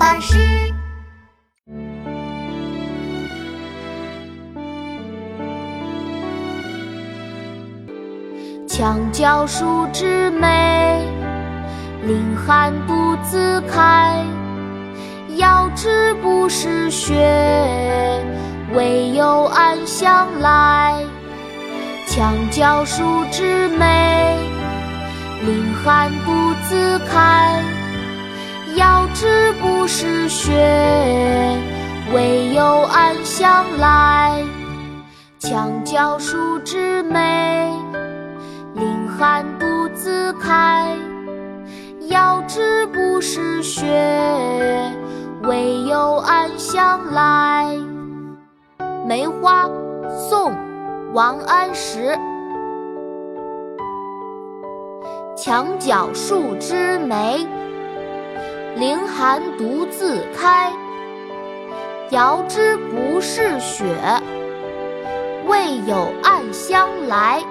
巴士。墙角数枝梅，凌寒独自开。遥知不是雪，为有暗香来。墙角数枝梅，凌寒独自开。不是雪，为有暗香来。墙角数枝梅，凌寒独自开。遥知不是雪，为有暗香来。梅花，宋·王安石。墙角数枝梅，凌寒独自开。遥知不是雪，为有暗香来。